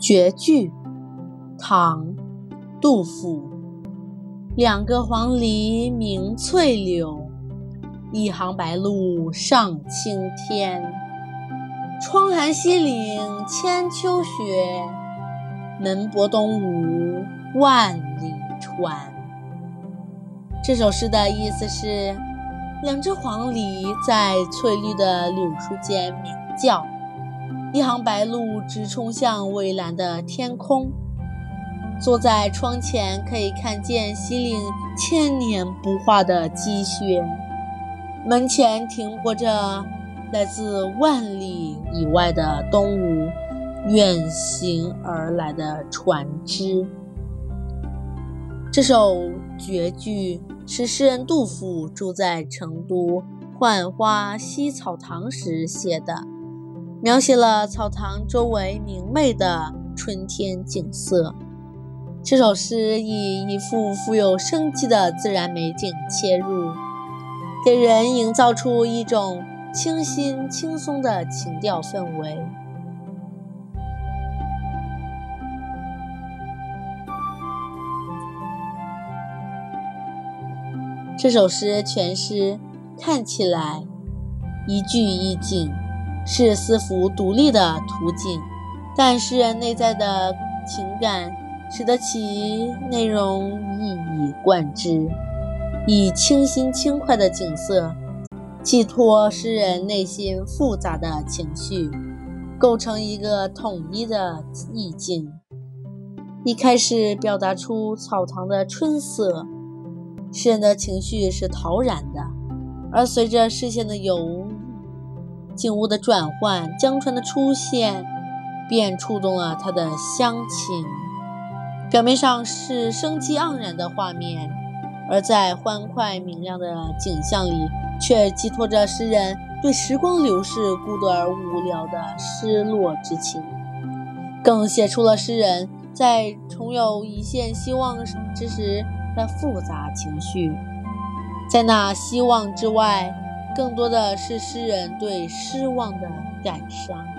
绝句，唐·杜甫。两个黄鹂鸣翠柳，一行白鹭上青天。窗含西岭千秋雪，门泊东吴万里船。这首诗的意思是，两只黄鹂在翠绿的柳树间鸣叫。一行白鹭直冲向蔚蓝的天空，坐在窗前可以看见西岭千年不化的积雪。门前停泊着来自万里以外的东吴远行而来的船只。这首绝句是诗人杜甫住在成都浣花溪草堂时写的。描写了草堂周围明媚的春天景色。这首诗以一幅富有生机的自然美景切入，给人营造出一种清新轻松的情调氛围。这首诗全诗看起来一句一景。是四幅独立的图景，但诗人内在的情感使得其内容一以贯之，以清新轻快的景色寄托诗人内心复杂的情绪，构成一个统一的意境。一开始表达出草堂的春色，诗人的情绪是陶然的，而随着视线的游。景物的转换，江船的出现，便触动了他的乡情。表面上是生机盎然的画面，而在欢快明亮的景象里，却寄托着诗人对时光流逝、孤独而无聊的失落之情，更写出了诗人在重有一线希望之时的复杂情绪。在那希望之外。更多的是诗人对失望的感伤。